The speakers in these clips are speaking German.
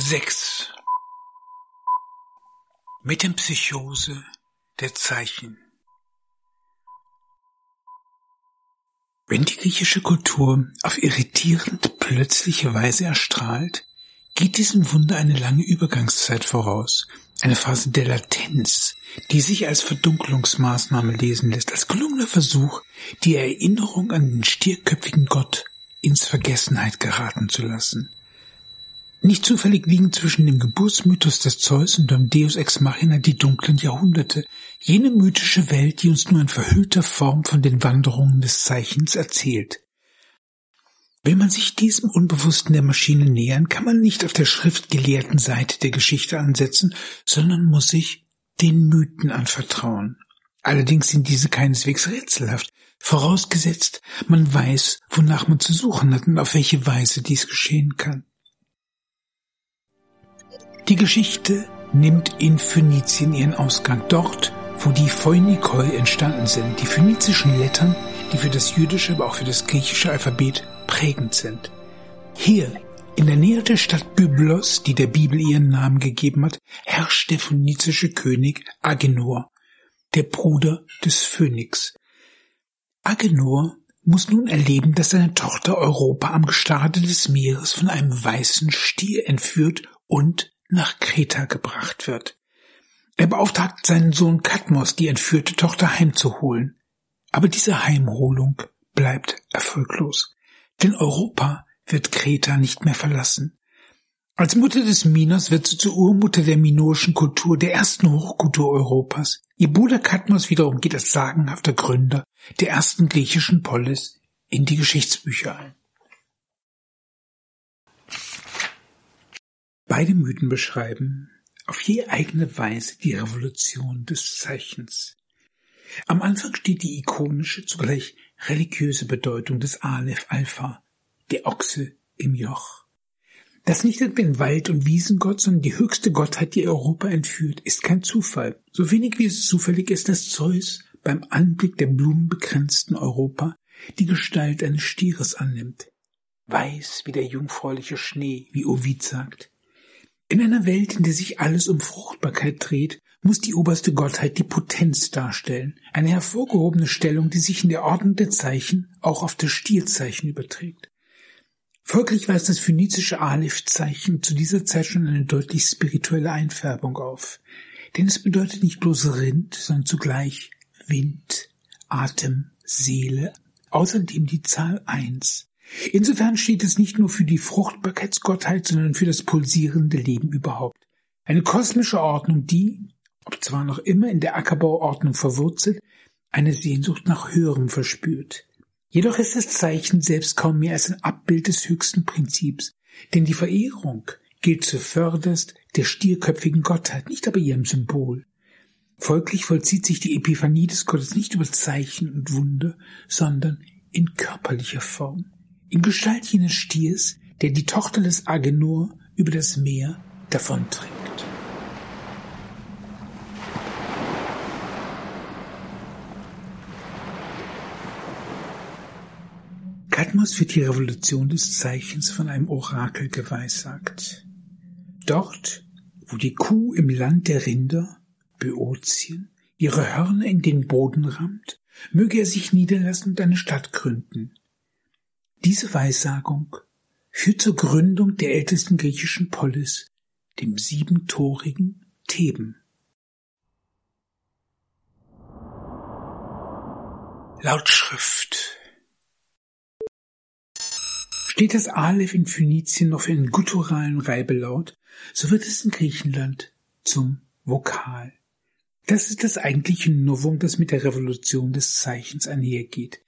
6. Metempsychose der Zeichen. Wenn die griechische Kultur auf irritierend plötzliche Weise erstrahlt, geht diesem Wunder eine lange Übergangszeit voraus, eine Phase der Latenz, die sich als Verdunklungsmaßnahme lesen lässt, als gelungener Versuch, die Erinnerung an den stierköpfigen Gott ins Vergessenheit geraten zu lassen. Nicht zufällig liegen zwischen dem Geburtsmythos des Zeus und dem Deus Ex Machina die dunklen Jahrhunderte, jene mythische Welt, die uns nur in verhüllter Form von den Wanderungen des Zeichens erzählt. Will man sich diesem Unbewussten der Maschine nähern, kann man nicht auf der schriftgelehrten Seite der Geschichte ansetzen, sondern muss sich den Mythen anvertrauen. Allerdings sind diese keineswegs rätselhaft, vorausgesetzt, man weiß, wonach man zu suchen hat und auf welche Weise dies geschehen kann. Die Geschichte nimmt in Phönizien ihren Ausgang, dort, wo die Phoenikoi entstanden sind, die phönizischen Lettern, die für das jüdische, aber auch für das griechische Alphabet prägend sind. Hier, in der Nähe der Stadt Byblos, die der Bibel ihren Namen gegeben hat, herrscht der phönizische König Agenor, der Bruder des Phönix. Agenor muss nun erleben, dass seine Tochter Europa am Gestade des Meeres von einem weißen Stier entführt und nach Kreta gebracht wird. Er beauftragt seinen Sohn Kadmos, die entführte Tochter heimzuholen. Aber diese Heimholung bleibt erfolglos. Denn Europa wird Kreta nicht mehr verlassen. Als Mutter des Minos wird sie zur Urmutter der minoischen Kultur, der ersten Hochkultur Europas. Ihr Bruder Kadmos wiederum geht als sagenhafter Gründer der ersten griechischen Polis in die Geschichtsbücher ein. Beide Mythen beschreiben auf je eigene Weise die Revolution des Zeichens. Am Anfang steht die ikonische, zugleich religiöse Bedeutung des Aleph Alpha, der Ochse im Joch. Das nicht etwa ein Wald- und Wiesengott, sondern die höchste Gottheit, die Europa entführt, ist kein Zufall. So wenig wie es zufällig ist, dass Zeus beim Anblick der blumenbegrenzten Europa die Gestalt eines Stieres annimmt. Weiß wie der jungfräuliche Schnee, wie Ovid sagt. In einer Welt, in der sich alles um Fruchtbarkeit dreht, muss die oberste Gottheit die Potenz darstellen, eine hervorgehobene Stellung, die sich in der Ordnung der Zeichen auch auf das Stierzeichen überträgt. Folglich weist das phönizische Aleph-Zeichen zu dieser Zeit schon eine deutlich spirituelle Einfärbung auf. Denn es bedeutet nicht bloß Rind, sondern zugleich Wind, Atem, Seele, außerdem die Zahl eins. Insofern steht es nicht nur für die Fruchtbarkeitsgottheit, sondern für das pulsierende Leben überhaupt. Eine kosmische Ordnung, die, ob zwar noch immer in der Ackerbauordnung verwurzelt, eine Sehnsucht nach Höherem verspürt. Jedoch ist das Zeichen selbst kaum mehr als ein Abbild des höchsten Prinzips, denn die Verehrung gilt zuvörderst der stierköpfigen Gottheit, nicht aber ihrem Symbol. Folglich vollzieht sich die Epiphanie des Gottes nicht über Zeichen und Wunder, sondern in körperlicher Form in Gestalt jenes Stiers, der die Tochter des Agenor über das Meer davonträgt. Kadmos wird die Revolution des Zeichens von einem Orakel geweissagt. Dort, wo die Kuh im Land der Rinder, Böotien, ihre Hörner in den Boden rammt, möge er sich niederlassen und eine Stadt gründen, diese Weissagung führt zur Gründung der ältesten griechischen Polis, dem siebentorigen Theben. Lautschrift Steht das Aleph in Phönizien noch für einen gutturalen Reibelaut, so wird es in Griechenland zum Vokal. Das ist das eigentliche Novum, das mit der Revolution des Zeichens einhergeht.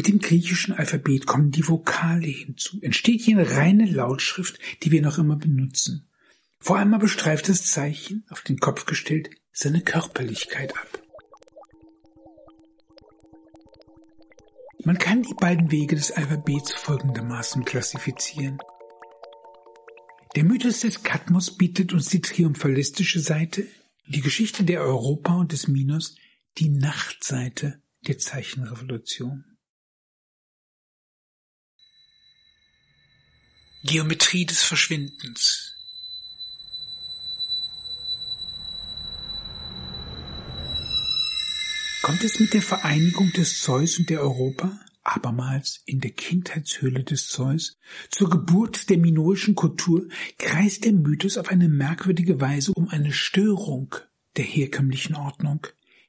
Mit dem griechischen Alphabet kommen die Vokale hinzu. Entsteht eine reine Lautschrift, die wir noch immer benutzen. Vor allem aber streift das Zeichen, auf den Kopf gestellt, seine Körperlichkeit ab. Man kann die beiden Wege des Alphabets folgendermaßen klassifizieren. Der Mythos des Kadmos bietet uns die triumphalistische Seite, die Geschichte der Europa und des Minos die Nachtseite der Zeichenrevolution. Geometrie des Verschwindens Kommt es mit der Vereinigung des Zeus und der Europa abermals in der Kindheitshöhle des Zeus, zur Geburt der minoischen Kultur, kreist der Mythos auf eine merkwürdige Weise um eine Störung der herkömmlichen Ordnung.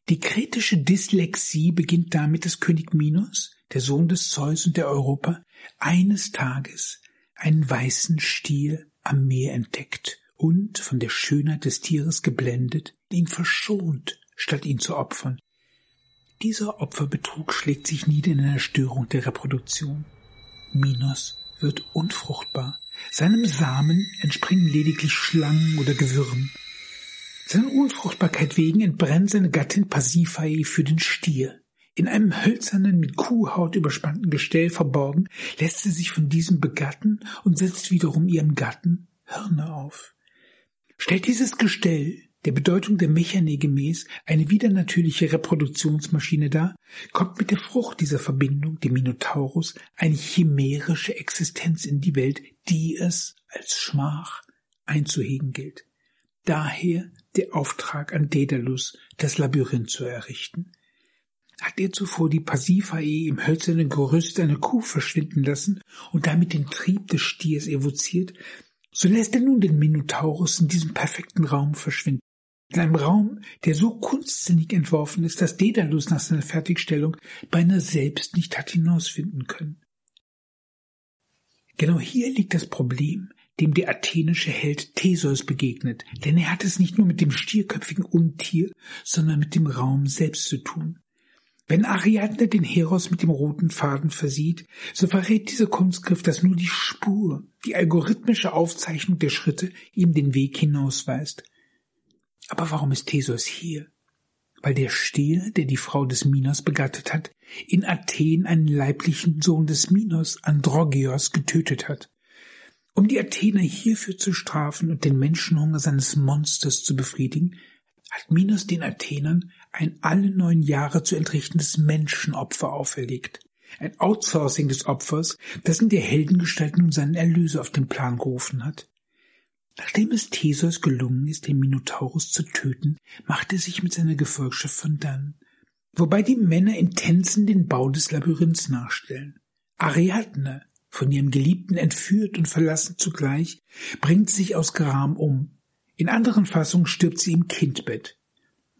Die kretische Dyslexie beginnt damit, dass König Minos, der Sohn des Zeus und der Europa, eines Tages einen weißen Stier am Meer entdeckt und, von der Schönheit des Tieres geblendet, ihn verschont, statt ihn zu opfern. Dieser Opferbetrug schlägt sich nieder in einer Störung der Reproduktion. Minos wird unfruchtbar. Seinem Samen entspringen lediglich Schlangen oder Gewürm. Seiner Unfruchtbarkeit wegen entbrennt seine Gattin Pasiphae für den Stier. In einem hölzernen, mit Kuhhaut überspannten Gestell verborgen, lässt sie sich von diesem begatten und setzt wiederum ihrem Gatten Hirne auf. Stellt dieses Gestell der Bedeutung der Mechanie gemäß eine widernatürliche Reproduktionsmaschine dar, kommt mit der Frucht dieser Verbindung, dem Minotaurus, eine chimärische Existenz in die Welt, die es als Schmach einzuhegen gilt. Daher der Auftrag an Daedalus, das Labyrinth zu errichten. Hat er zuvor die Pasiphae im hölzernen Gerüst einer Kuh verschwinden lassen und damit den Trieb des Stiers evoziert, so lässt er nun den Minotaurus in diesem perfekten Raum verschwinden. In einem Raum, der so kunstsinnig entworfen ist, dass Daedalus nach seiner Fertigstellung beinahe selbst nicht hat hinausfinden können. Genau hier liegt das Problem, dem der athenische Held Theseus begegnet, denn er hat es nicht nur mit dem stierköpfigen Untier, sondern mit dem Raum selbst zu tun. Wenn Ariadne den Heros mit dem roten Faden versieht, so verrät diese Kunstgriff, dass nur die Spur, die algorithmische Aufzeichnung der Schritte ihm den Weg hinausweist. Aber warum ist Theseus hier? Weil der Stier, der die Frau des Minos begattet hat, in Athen einen leiblichen Sohn des Minos, Androgeos, getötet hat. Um die Athener hierfür zu strafen und den Menschenhunger seines Monsters zu befriedigen, hat Minos den Athenern ein alle neun Jahre zu entrichtendes Menschenopfer auferlegt. Ein Outsourcing des Opfers, das in der Heldengestalt nun seinen Erlöser auf den Plan gerufen hat. Nachdem es Theseus gelungen ist, den Minotaurus zu töten, macht er sich mit seiner Gefolgschaft von dann, wobei die Männer in Tänzen den Bau des Labyrinths nachstellen. Ariadne, von ihrem Geliebten entführt und verlassen zugleich, bringt sich aus Gram um. In anderen Fassungen stirbt sie im Kindbett.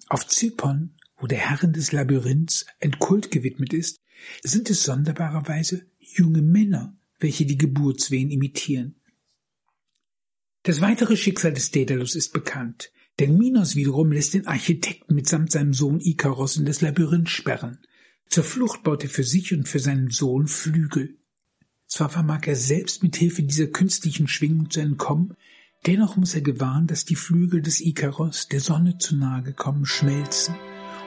Auf Zypern, wo der Herrin des Labyrinths ein Kult gewidmet ist, sind es sonderbarerweise junge Männer, welche die Geburtswehen imitieren. Das weitere Schicksal des Daedalus ist bekannt, denn Minos wiederum lässt den Architekten mitsamt seinem Sohn Ikaros in das Labyrinth sperren. Zur Flucht baut er für sich und für seinen Sohn Flügel. Zwar vermag er selbst mit Hilfe dieser künstlichen Schwingung zu entkommen, dennoch muss er gewahren, dass die Flügel des Ikaros der Sonne zu nahe gekommen schmelzen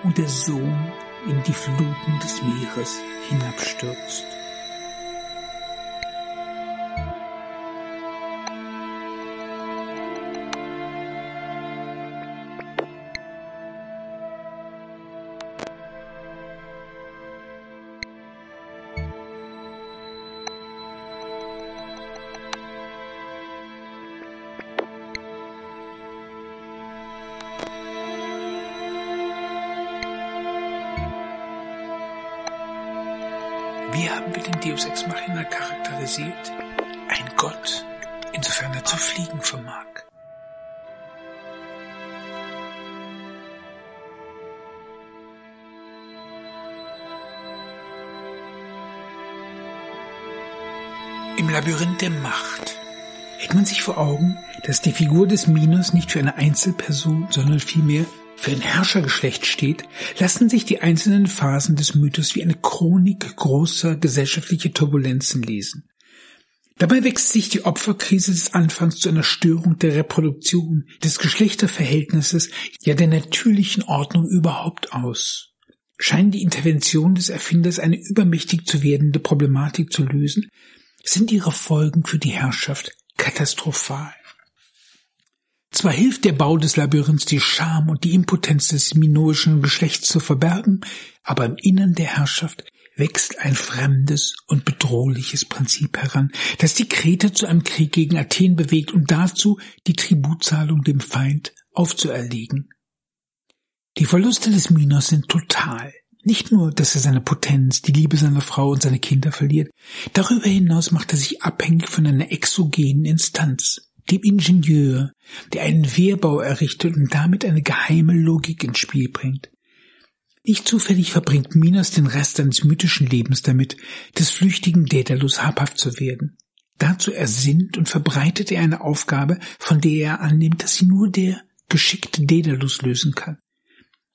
und der Sohn in die Fluten des Meeres hinabstürzt. Haben wir den Deus Ex Machina charakterisiert? Ein Gott, insofern er zu fliegen vermag. Im Labyrinth der Macht hält man sich vor Augen, dass die Figur des Minos nicht für eine Einzelperson, sondern vielmehr für ein Herrschergeschlecht steht, lassen sich die einzelnen Phasen des Mythos wie eine Chronik großer gesellschaftlicher Turbulenzen lesen. Dabei wächst sich die Opferkrise des Anfangs zu einer Störung der Reproduktion, des Geschlechterverhältnisses, ja der natürlichen Ordnung überhaupt aus. Scheinen die Intervention des Erfinders eine übermächtig zu werdende Problematik zu lösen, sind ihre Folgen für die Herrschaft katastrophal. Zwar hilft der Bau des Labyrinths die Scham und die Impotenz des minoischen Geschlechts zu verbergen, aber im Innern der Herrschaft wächst ein fremdes und bedrohliches Prinzip heran, das die Kreter zu einem Krieg gegen Athen bewegt und dazu die Tributzahlung dem Feind aufzuerlegen. Die Verluste des Minos sind total. Nicht nur, dass er seine Potenz, die Liebe seiner Frau und seine Kinder verliert, darüber hinaus macht er sich abhängig von einer exogenen Instanz, dem Ingenieur, der einen Wehrbau errichtet und damit eine geheime Logik ins Spiel bringt. Nicht zufällig verbringt Minos den Rest seines mythischen Lebens damit, des flüchtigen Daedalus habhaft zu werden. Dazu ersinnt und verbreitet er eine Aufgabe, von der er annimmt, dass sie nur der geschickte Daedalus lösen kann.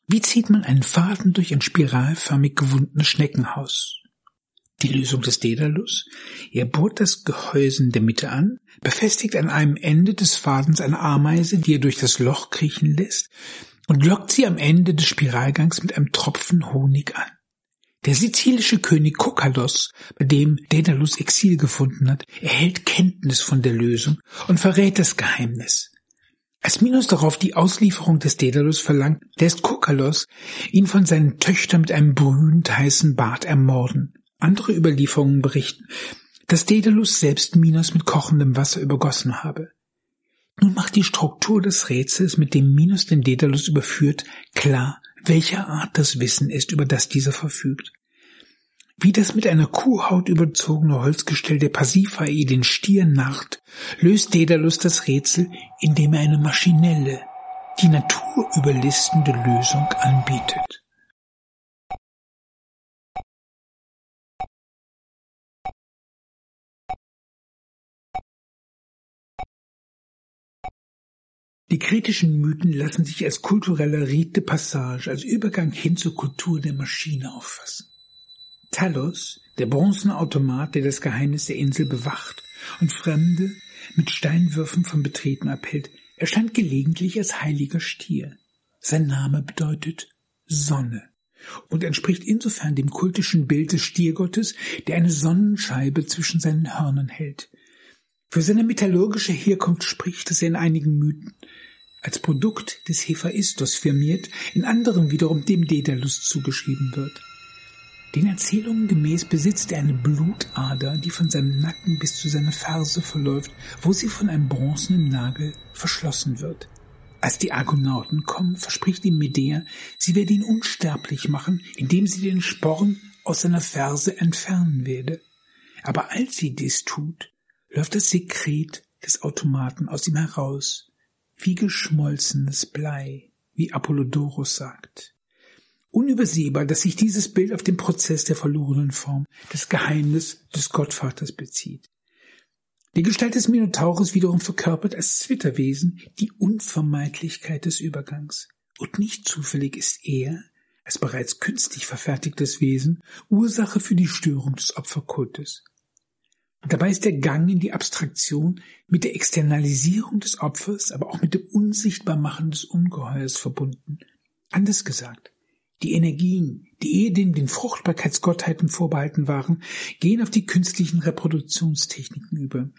Wie zieht man einen Faden durch ein spiralförmig gewundenes Schneckenhaus? Die Lösung des Daedalus? Er bohrt das Gehäuse in der Mitte an, befestigt an einem Ende des Fadens eine Ameise, die er durch das Loch kriechen lässt, und lockt sie am Ende des Spiralgangs mit einem Tropfen Honig an. Der sizilische König Kokalos, bei dem Daedalus Exil gefunden hat, erhält Kenntnis von der Lösung und verrät das Geheimnis. Als Minos darauf die Auslieferung des Daedalus verlangt, lässt Kokalos ihn von seinen Töchtern mit einem brühend heißen Bad ermorden. Andere Überlieferungen berichten, dass Daedalus selbst Minos mit kochendem Wasser übergossen habe. Nun macht die Struktur des Rätsels, mit dem Minos den Daedalus überführt, klar, welcher Art das Wissen ist, über das dieser verfügt. Wie das mit einer Kuhhaut überzogene Holzgestell der Pasiphae den Stier narrt, löst Daedalus das Rätsel, indem er eine maschinelle, die Natur überlistende Lösung anbietet. Die kritischen Mythen lassen sich als kultureller Rite Passage, als Übergang hin zur Kultur der Maschine auffassen. Talos, der bronzene Automat, der das Geheimnis der Insel bewacht und Fremde mit Steinwürfen vom Betreten abhält, erscheint gelegentlich als heiliger Stier. Sein Name bedeutet Sonne und entspricht insofern dem kultischen Bild des Stiergottes, der eine Sonnenscheibe zwischen seinen Hörnern hält. Für seine metallurgische Herkunft spricht es in einigen Mythen als Produkt des Hephaistos firmiert, in anderen wiederum dem Daedalus zugeschrieben wird. Den Erzählungen gemäß besitzt er eine Blutader, die von seinem Nacken bis zu seiner Ferse verläuft, wo sie von einem bronzenen Nagel verschlossen wird. Als die Argonauten kommen, verspricht ihm Medea, sie werde ihn unsterblich machen, indem sie den Sporn aus seiner Ferse entfernen werde. Aber als sie dies tut, läuft das Sekret des Automaten aus ihm heraus, wie geschmolzenes Blei, wie Apollodorus sagt. Unübersehbar, dass sich dieses Bild auf den Prozess der verlorenen Form, des Geheimnis des Gottvaters bezieht. Die Gestalt des Minotaurus wiederum verkörpert als Zwitterwesen die Unvermeidlichkeit des Übergangs. Und nicht zufällig ist er, als bereits künstlich verfertigtes Wesen, Ursache für die Störung des Opferkultes. Dabei ist der Gang in die Abstraktion mit der Externalisierung des Opfers, aber auch mit dem Unsichtbarmachen des Ungeheuers verbunden. Anders gesagt, die Energien, die ehedem den Fruchtbarkeitsgottheiten vorbehalten waren, gehen auf die künstlichen Reproduktionstechniken über.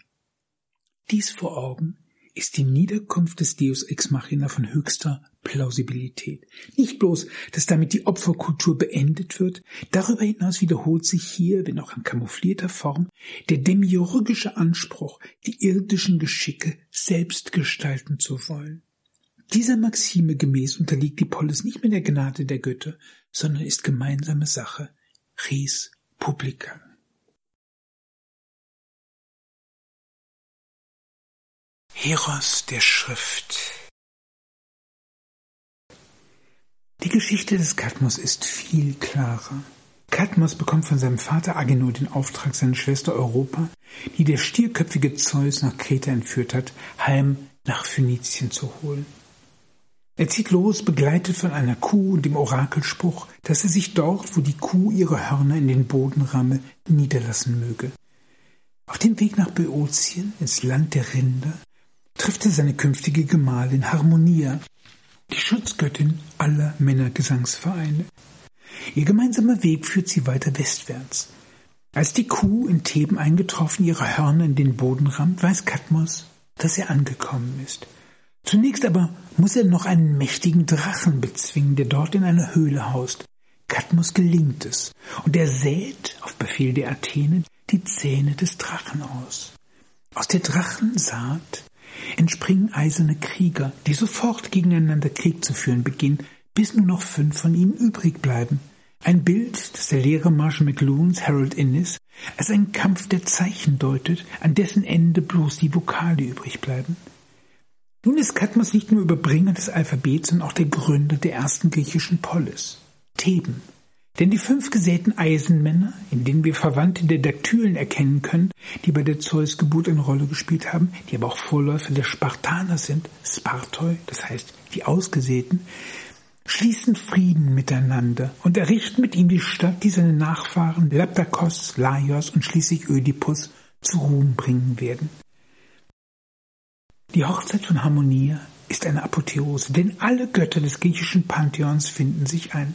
Dies vor Augen ist die Niederkunft des Deus Ex Machina von höchster Plausibilität. Nicht bloß, dass damit die Opferkultur beendet wird, darüber hinaus wiederholt sich hier, wenn auch in kamouflierter Form, der demiurgische Anspruch, die irdischen Geschicke selbst gestalten zu wollen. Dieser Maxime gemäß unterliegt die Polis nicht mehr der Gnade der Götter, sondern ist gemeinsame Sache, res publica. Heros der Schrift Die Geschichte des Kadmos ist viel klarer. Kadmos bekommt von seinem Vater Agenor den Auftrag, seine Schwester Europa, die der stierköpfige Zeus nach Kreta entführt hat, heim nach Phönizien zu holen. Er zieht los, begleitet von einer Kuh und dem Orakelspruch, dass er sich dort, wo die Kuh ihre Hörner in den Boden ramme, niederlassen möge. Auf dem Weg nach Böotien, ins Land der Rinder, trifft er seine künftige Gemahlin Harmonia, die Schutzgöttin aller Männergesangsvereine. Ihr gemeinsamer Weg führt sie weiter westwärts. Als die Kuh in Theben eingetroffen ihre Hörner in den Boden rammt, weiß Kadmos, dass er angekommen ist – Zunächst aber muss er noch einen mächtigen Drachen bezwingen, der dort in einer Höhle haust. Kadmus gelingt es, und er sät, auf Befehl der Athene, die Zähne des Drachen aus. Aus der Drachensaat entspringen eiserne Krieger, die sofort gegeneinander Krieg zu führen beginnen, bis nur noch fünf von ihnen übrig bleiben. Ein Bild, das der Lehrer Marshall McLuhans Harold Innis als einen Kampf der Zeichen deutet, an dessen Ende bloß die Vokale übrig bleiben. Nun ist Kadmos nicht nur Überbringer des Alphabets, sondern auch der Gründer der ersten griechischen Polis, Theben. Denn die fünf gesäten Eisenmänner, in denen wir Verwandte der Daktylen erkennen können, die bei der Zeusgeburt eine Rolle gespielt haben, die aber auch Vorläufer der Spartaner sind, Spartoi, das heißt die Ausgesäten, schließen Frieden miteinander und errichten mit ihm die Stadt, die seine Nachfahren Lapdakos, Laios und schließlich Ödipus zu Ruhm bringen werden. Die Hochzeit von Harmonia ist eine Apotheose, denn alle Götter des griechischen Pantheons finden sich ein.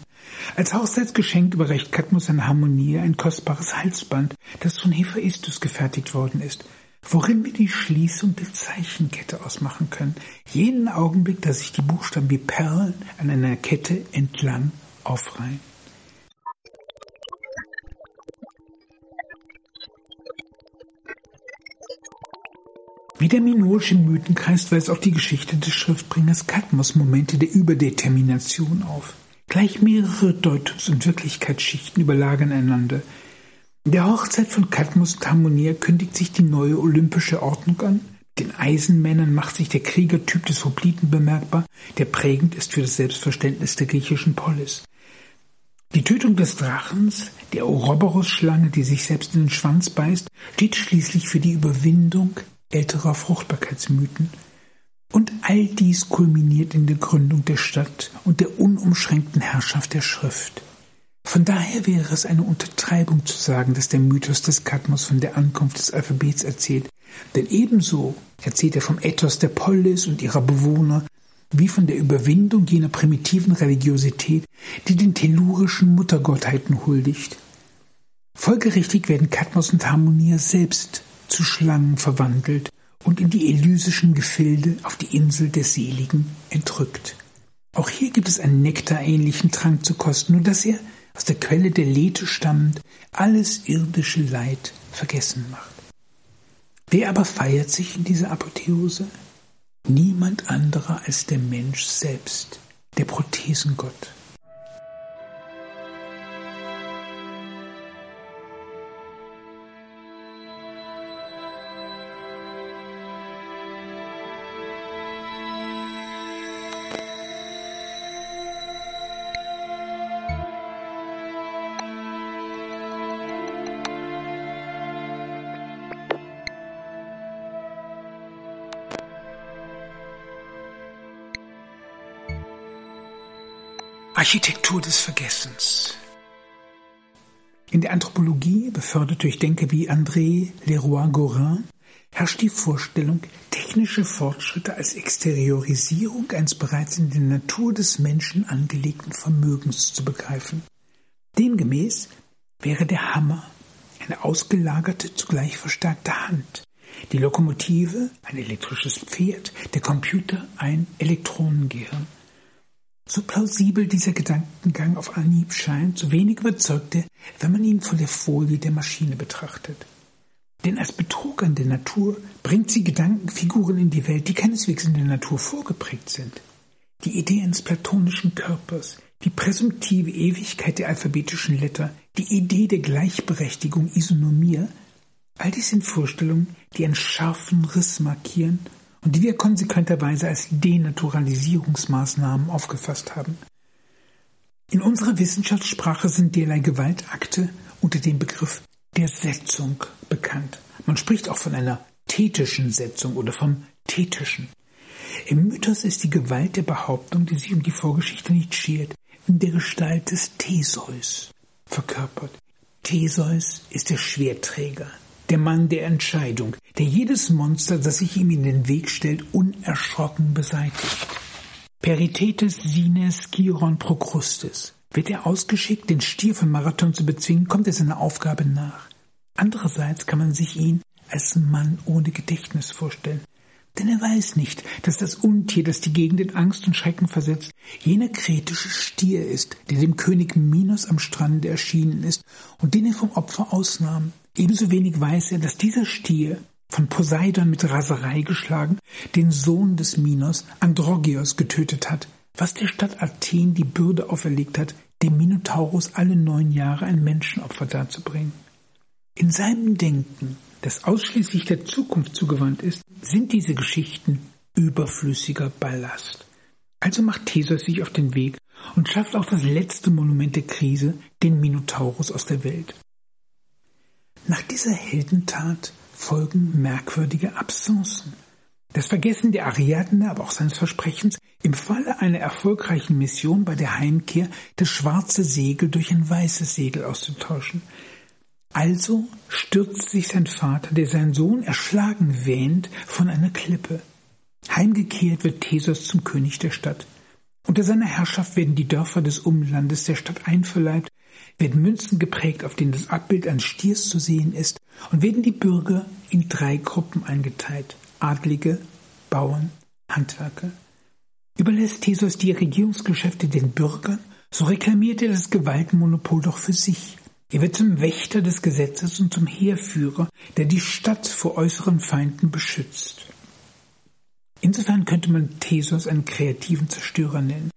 Als Hochzeitsgeschenk überreicht Kadmus an Harmonia ein kostbares Halsband, das von Hephaistus gefertigt worden ist worin wir die Schließung der Zeichenkette ausmachen können. Jeden Augenblick, dass sich die Buchstaben wie Perlen an einer Kette entlang aufreihen. Wie der minoische Mythenkreis weist auch die Geschichte des Schriftbringers Kadmos Momente der Überdetermination auf. Gleich mehrere Deutungs- und Wirklichkeitsschichten überlagern einander. In der Hochzeit von Cadmus und Harmonia kündigt sich die neue olympische Ordnung an. Den Eisenmännern macht sich der Kriegertyp des Hopliten bemerkbar, der prägend ist für das Selbstverständnis der griechischen Polis. Die Tötung des Drachens, der Ouroboros-Schlange, die sich selbst in den Schwanz beißt, steht schließlich für die Überwindung älterer Fruchtbarkeitsmythen. Und all dies kulminiert in der Gründung der Stadt und der unumschränkten Herrschaft der Schrift. Von daher wäre es eine Untertreibung zu sagen, dass der Mythos des Kadmos von der Ankunft des Alphabets erzählt, denn ebenso erzählt er vom Ethos der Polis und ihrer Bewohner, wie von der Überwindung jener primitiven Religiosität, die den tellurischen Muttergottheiten huldigt. Folgerichtig werden Kadmos und Harmonia selbst zu Schlangen verwandelt und in die elysischen Gefilde auf die Insel der Seligen entrückt. Auch hier gibt es einen nektarähnlichen Trank zu kosten, nur dass er aus der Quelle der Lethe stammend, alles irdische Leid vergessen macht. Wer aber feiert sich in dieser Apotheose? Niemand anderer als der Mensch selbst, der Prothesengott. Architektur des Vergessens. In der Anthropologie, befördert durch Denker wie André Leroy-Gorin, herrscht die Vorstellung, technische Fortschritte als Exteriorisierung eines bereits in der Natur des Menschen angelegten Vermögens zu begreifen. Demgemäß wäre der Hammer eine ausgelagerte, zugleich verstärkte Hand, die Lokomotive ein elektrisches Pferd, der Computer ein Elektronengehirn. So plausibel dieser Gedankengang auf Anhieb scheint, so wenig überzeugt er, wenn man ihn von der Folie der Maschine betrachtet. Denn als Betrug an der Natur bringt sie Gedankenfiguren in die Welt, die keineswegs in der Natur vorgeprägt sind. Die Idee eines platonischen Körpers, die präsumptive Ewigkeit der alphabetischen Letter, die Idee der Gleichberechtigung Isonomie, all dies sind Vorstellungen, die einen scharfen Riss markieren die wir konsequenterweise als Denaturalisierungsmaßnahmen aufgefasst haben. In unserer Wissenschaftssprache sind derlei Gewaltakte unter dem Begriff der Setzung bekannt. Man spricht auch von einer thetischen Setzung oder vom thetischen. Im Mythos ist die Gewalt der Behauptung, die sich um die Vorgeschichte nicht schert, in der Gestalt des Theseus verkörpert. Theseus ist der Schwerträger, der Mann der Entscheidung, der jedes Monster, das sich ihm in den Weg stellt, unerschrocken beseitigt. Perithetes sines Chiron procrustes. Wird er ausgeschickt, den Stier von Marathon zu bezwingen, kommt er seiner Aufgabe nach. Andererseits kann man sich ihn als Mann ohne Gedächtnis vorstellen. Denn er weiß nicht, dass das Untier, das die Gegend in Angst und Schrecken versetzt, jener kretische Stier ist, der dem König Minos am Strande erschienen ist und den er vom Opfer ausnahm. Ebenso wenig weiß er, dass dieser Stier von Poseidon mit Raserei geschlagen, den Sohn des Minos, Androgeos, getötet hat, was der Stadt Athen die Bürde auferlegt hat, dem Minotaurus alle neun Jahre ein Menschenopfer darzubringen. In seinem Denken, das ausschließlich der Zukunft zugewandt ist, sind diese Geschichten überflüssiger Ballast. Also macht Theseus sich auf den Weg und schafft auch das letzte Monument der Krise, den Minotaurus aus der Welt. Nach dieser Heldentat folgen merkwürdige Absenzen. Das Vergessen der Ariadne, aber auch seines Versprechens, im Falle einer erfolgreichen Mission bei der Heimkehr das schwarze Segel durch ein weißes Segel auszutauschen. Also stürzt sich sein Vater, der seinen Sohn erschlagen wähnt, von einer Klippe. Heimgekehrt wird Theseus zum König der Stadt. Unter seiner Herrschaft werden die Dörfer des Umlandes der Stadt einverleibt, werden Münzen geprägt, auf denen das Abbild eines Stiers zu sehen ist, und werden die Bürger in drei Gruppen eingeteilt. Adlige, Bauern, Handwerker. Überlässt Theseus die Regierungsgeschäfte den Bürgern, so reklamiert er das Gewaltmonopol doch für sich. Er wird zum Wächter des Gesetzes und zum Heerführer, der die Stadt vor äußeren Feinden beschützt. Insofern könnte man Theseus einen kreativen Zerstörer nennen,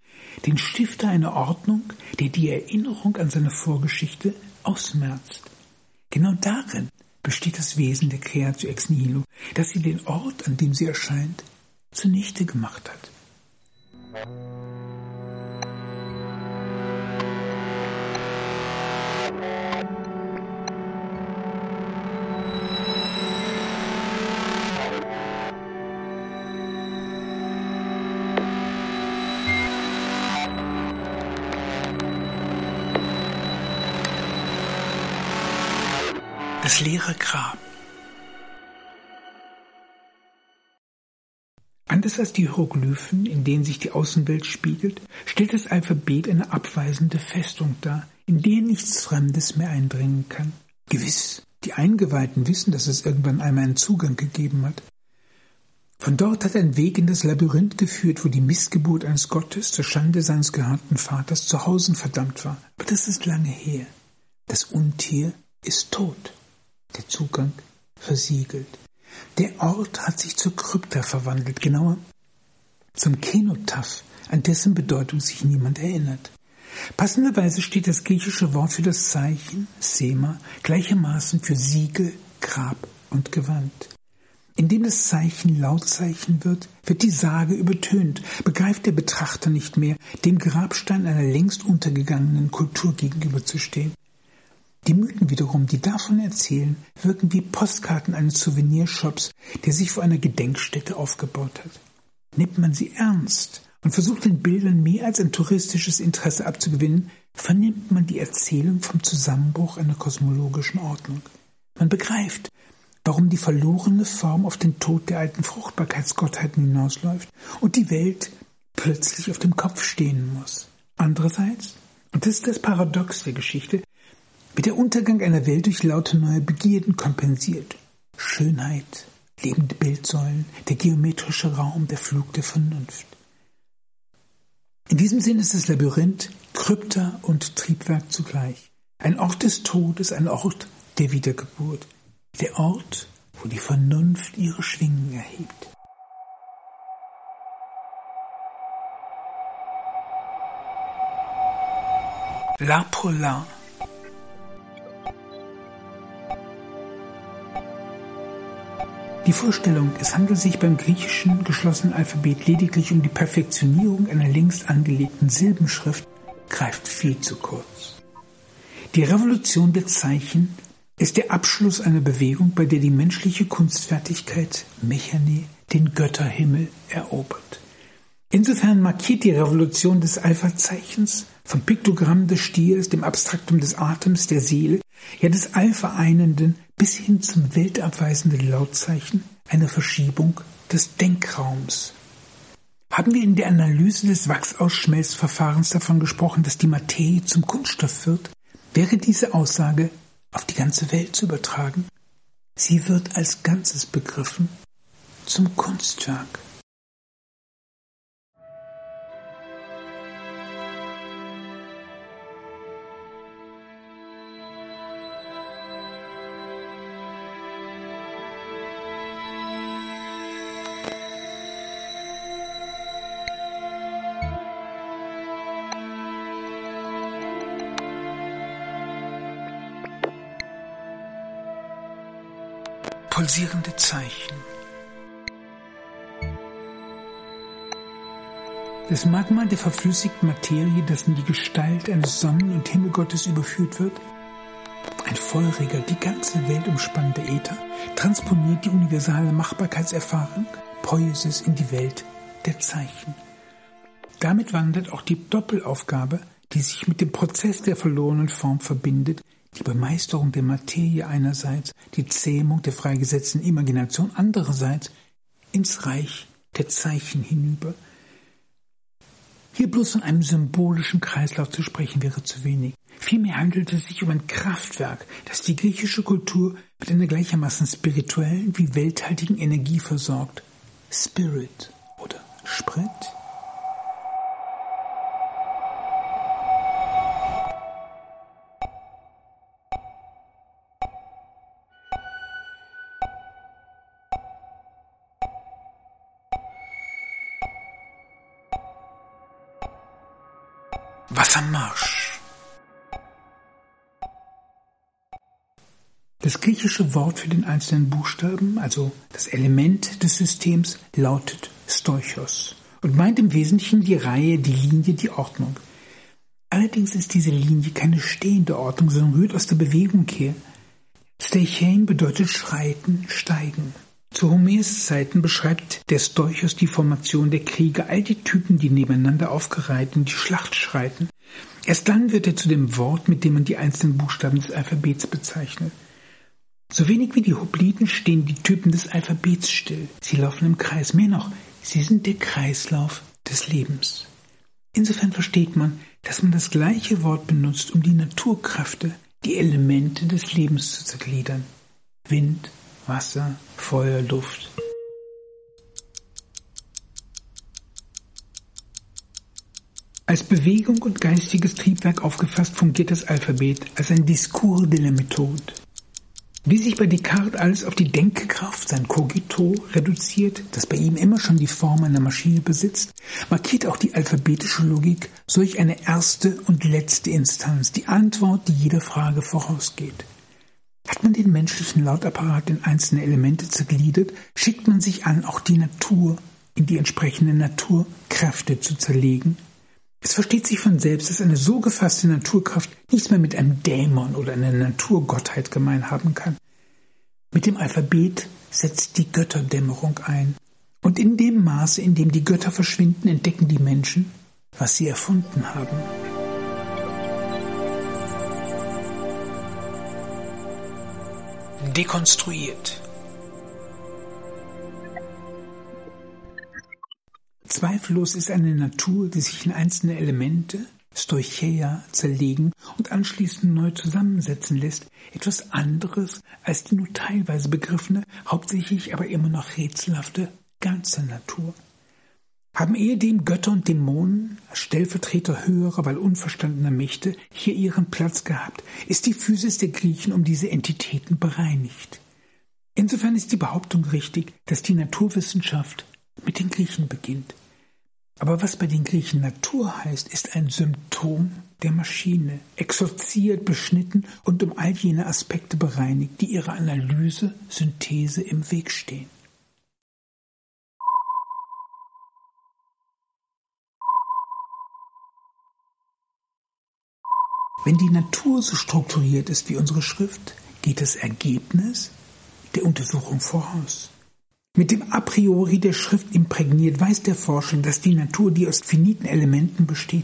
den Stifter einer Ordnung, der die Erinnerung an seine Vorgeschichte ausmerzt. Genau darin besteht das Wesen der Creatio ex nihilo, dass sie den Ort, an dem sie erscheint, zunichte gemacht hat. Das leere Grab. Anders als die Hieroglyphen, in denen sich die Außenwelt spiegelt, stellt das Alphabet eine abweisende Festung dar, in der nichts Fremdes mehr eindringen kann. Gewiss, die Eingeweihten wissen, dass es irgendwann einmal einen Zugang gegeben hat. Von dort hat ein Weg in das Labyrinth geführt, wo die Missgeburt eines Gottes zur Schande seines geharrten Vaters zu Hause verdammt war. Aber das ist lange her. Das Untier ist tot der Zugang versiegelt. Der Ort hat sich zur Krypta verwandelt, genauer zum Kenotaph, an dessen Bedeutung sich niemand erinnert. Passenderweise steht das griechische Wort für das Zeichen, Sema, gleichermaßen für Siegel, Grab und Gewand. Indem das Zeichen Lautzeichen wird, wird die Sage übertönt, begreift der Betrachter nicht mehr, dem Grabstein einer längst untergegangenen Kultur gegenüberzustehen. Die Mythen wiederum, die davon erzählen, wirken wie Postkarten eines Souvenirshops, der sich vor einer Gedenkstätte aufgebaut hat. Nimmt man sie ernst und versucht den Bildern mehr als ein touristisches Interesse abzugewinnen, vernimmt man die Erzählung vom Zusammenbruch einer kosmologischen Ordnung. Man begreift, warum die verlorene Form auf den Tod der alten Fruchtbarkeitsgottheiten hinausläuft und die Welt plötzlich auf dem Kopf stehen muss. Andererseits, und das ist das Paradox der Geschichte, wird der Untergang einer Welt durch laute neue Begierden kompensiert. Schönheit, lebende Bildsäulen, der geometrische Raum, der Flug der Vernunft. In diesem Sinn ist das Labyrinth Krypta und Triebwerk zugleich. Ein Ort des Todes, ein Ort der Wiedergeburt. Der Ort, wo die Vernunft ihre Schwingen erhebt. La Polar Die Vorstellung, es handelt sich beim griechischen geschlossenen Alphabet lediglich um die Perfektionierung einer längst angelegten Silbenschrift, greift viel zu kurz. Die Revolution der Zeichen ist der Abschluss einer Bewegung, bei der die menschliche Kunstfertigkeit Mechane den Götterhimmel erobert. Insofern markiert die Revolution des Alpha-Zeichens vom Piktogramm des Stiers, dem Abstraktum des Atems, der Seele, ja des Allvereinenden bis hin zum weltabweisenden Lautzeichen eine Verschiebung des Denkraums. Haben wir in der Analyse des Wachsausschmelzverfahrens davon gesprochen, dass die Materie zum Kunststoff wird, wäre diese Aussage auf die ganze Welt zu übertragen. Sie wird als Ganzes begriffen zum Kunstwerk. Pulsierende Zeichen. Das Magma der verflüssigten Materie, das in die Gestalt eines Sonnen- und Himmelgottes überführt wird, ein feuriger, die ganze Welt umspannender Äther, transponiert die universale Machbarkeitserfahrung Poiesis in die Welt der Zeichen. Damit wandert auch die Doppelaufgabe, die sich mit dem Prozess der verlorenen Form verbindet, die Bemeisterung der Materie einerseits, die Zähmung der freigesetzten Imagination andererseits, ins Reich der Zeichen hinüber. Hier bloß von einem symbolischen Kreislauf zu sprechen wäre zu wenig. Vielmehr handelt es sich um ein Kraftwerk, das die griechische Kultur mit einer gleichermaßen spirituellen wie welthaltigen Energie versorgt. Spirit oder Sprit? Wassermarsch. Das griechische Wort für den einzelnen Buchstaben, also das Element des Systems, lautet Stoichos und meint im Wesentlichen die Reihe, die Linie, die Ordnung. Allerdings ist diese Linie keine stehende Ordnung, sondern rührt aus der Bewegung her. Steichein bedeutet schreiten, steigen. Zu Homers Zeiten beschreibt der Stoichos die Formation der Kriege, all die Typen, die nebeneinander aufgereiht in die Schlacht schreiten. Erst dann wird er zu dem Wort, mit dem man die einzelnen Buchstaben des Alphabets bezeichnet. So wenig wie die Hopliten stehen die Typen des Alphabets still. Sie laufen im Kreis. Mehr noch, sie sind der Kreislauf des Lebens. Insofern versteht man, dass man das gleiche Wort benutzt, um die Naturkräfte, die Elemente des Lebens zu zergliedern. Wind, Wasser, Feuer, Luft. Als Bewegung und geistiges Triebwerk aufgefasst fungiert das Alphabet als ein Discours de la méthode. Wie sich bei Descartes alles auf die Denkkraft, sein Cogito, reduziert, das bei ihm immer schon die Form einer Maschine besitzt, markiert auch die alphabetische Logik solch eine erste und letzte Instanz, die Antwort, die jeder Frage vorausgeht. Hat man den menschlichen Lautapparat in einzelne Elemente zergliedert, schickt man sich an, auch die Natur in die entsprechenden Naturkräfte zu zerlegen. Es versteht sich von selbst, dass eine so gefasste Naturkraft nichts mehr mit einem Dämon oder einer Naturgottheit gemein haben kann. Mit dem Alphabet setzt die Götterdämmerung ein. Und in dem Maße, in dem die Götter verschwinden, entdecken die Menschen, was sie erfunden haben. dekonstruiert. Zweifellos ist eine Natur, die sich in einzelne Elemente, Stoicheia, zerlegen und anschließend neu zusammensetzen lässt, etwas anderes als die nur teilweise begriffene, hauptsächlich aber immer noch rätselhafte ganze Natur. Haben ehedem Götter und Dämonen Stellvertreter höherer, weil unverstandener Mächte hier ihren Platz gehabt, ist die Physis der Griechen um diese Entitäten bereinigt. Insofern ist die Behauptung richtig, dass die Naturwissenschaft mit den Griechen beginnt. Aber was bei den Griechen Natur heißt, ist ein Symptom der Maschine, exorziert, beschnitten und um all jene Aspekte bereinigt, die ihrer Analyse, Synthese im Weg stehen. Wenn die Natur so strukturiert ist wie unsere Schrift, geht das Ergebnis der Untersuchung voraus. Mit dem A priori der Schrift imprägniert weiß der Forscher, dass die Natur, die aus finiten Elementen besteht,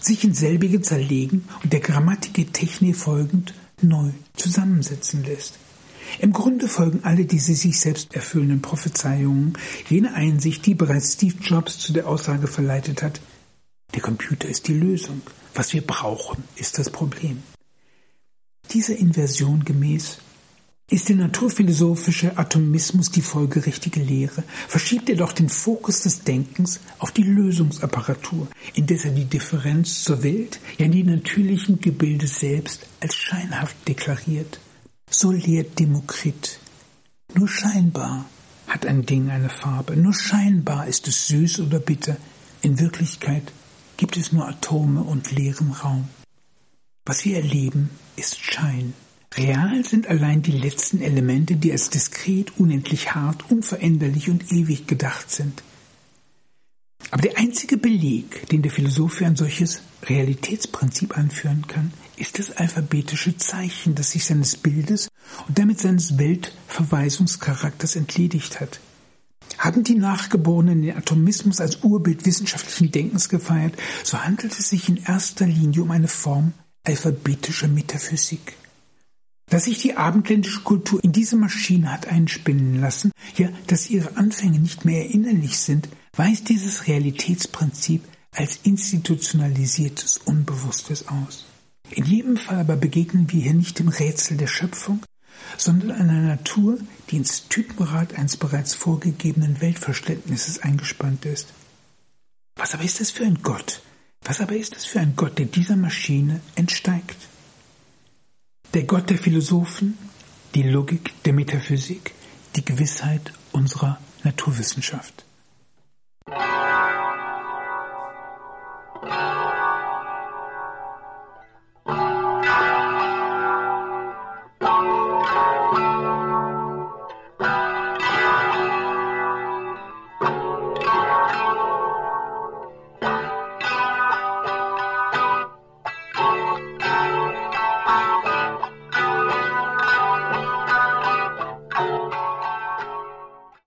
sich in selbige zerlegen und der Grammatik Technik folgend neu zusammensetzen lässt. Im Grunde folgen alle diese sich selbst erfüllenden Prophezeiungen jene Einsicht, die bereits Steve Jobs zu der Aussage verleitet hat, der Computer ist die Lösung. Was wir brauchen, ist das Problem. Dieser Inversion gemäß ist der naturphilosophische Atomismus die folgerichtige Lehre, verschiebt er doch den Fokus des Denkens auf die Lösungsapparatur, indes er die Differenz zur Welt, ja die natürlichen Gebilde selbst als scheinhaft deklariert. So lehrt Demokrit. Nur scheinbar hat ein Ding eine Farbe, nur scheinbar ist es süß oder bitter, in Wirklichkeit gibt es nur Atome und leeren Raum. Was wir erleben, ist Schein, Real sind allein die letzten Elemente, die als diskret, unendlich hart, unveränderlich und ewig gedacht sind. Aber der einzige Beleg, den der Philosoph für ein solches Realitätsprinzip anführen kann, ist das alphabetische Zeichen, das sich seines Bildes und damit seines Weltverweisungscharakters entledigt hat. Haben die Nachgeborenen den Atomismus als Urbild wissenschaftlichen Denkens gefeiert, so handelt es sich in erster Linie um eine Form alphabetischer Metaphysik. Dass sich die abendländische Kultur in diese Maschine hat einspinnen lassen, ja, dass ihre Anfänge nicht mehr erinnerlich sind, weist dieses Realitätsprinzip als institutionalisiertes Unbewusstes aus. In jedem Fall aber begegnen wir hier nicht dem Rätsel der Schöpfung, sondern einer Natur, die ins Typenrad eines bereits vorgegebenen Weltverständnisses eingespannt ist. Was aber ist das für ein Gott? Was aber ist das für ein Gott, der dieser Maschine entsteigt? Der Gott der Philosophen, die Logik der Metaphysik, die Gewissheit unserer Naturwissenschaft.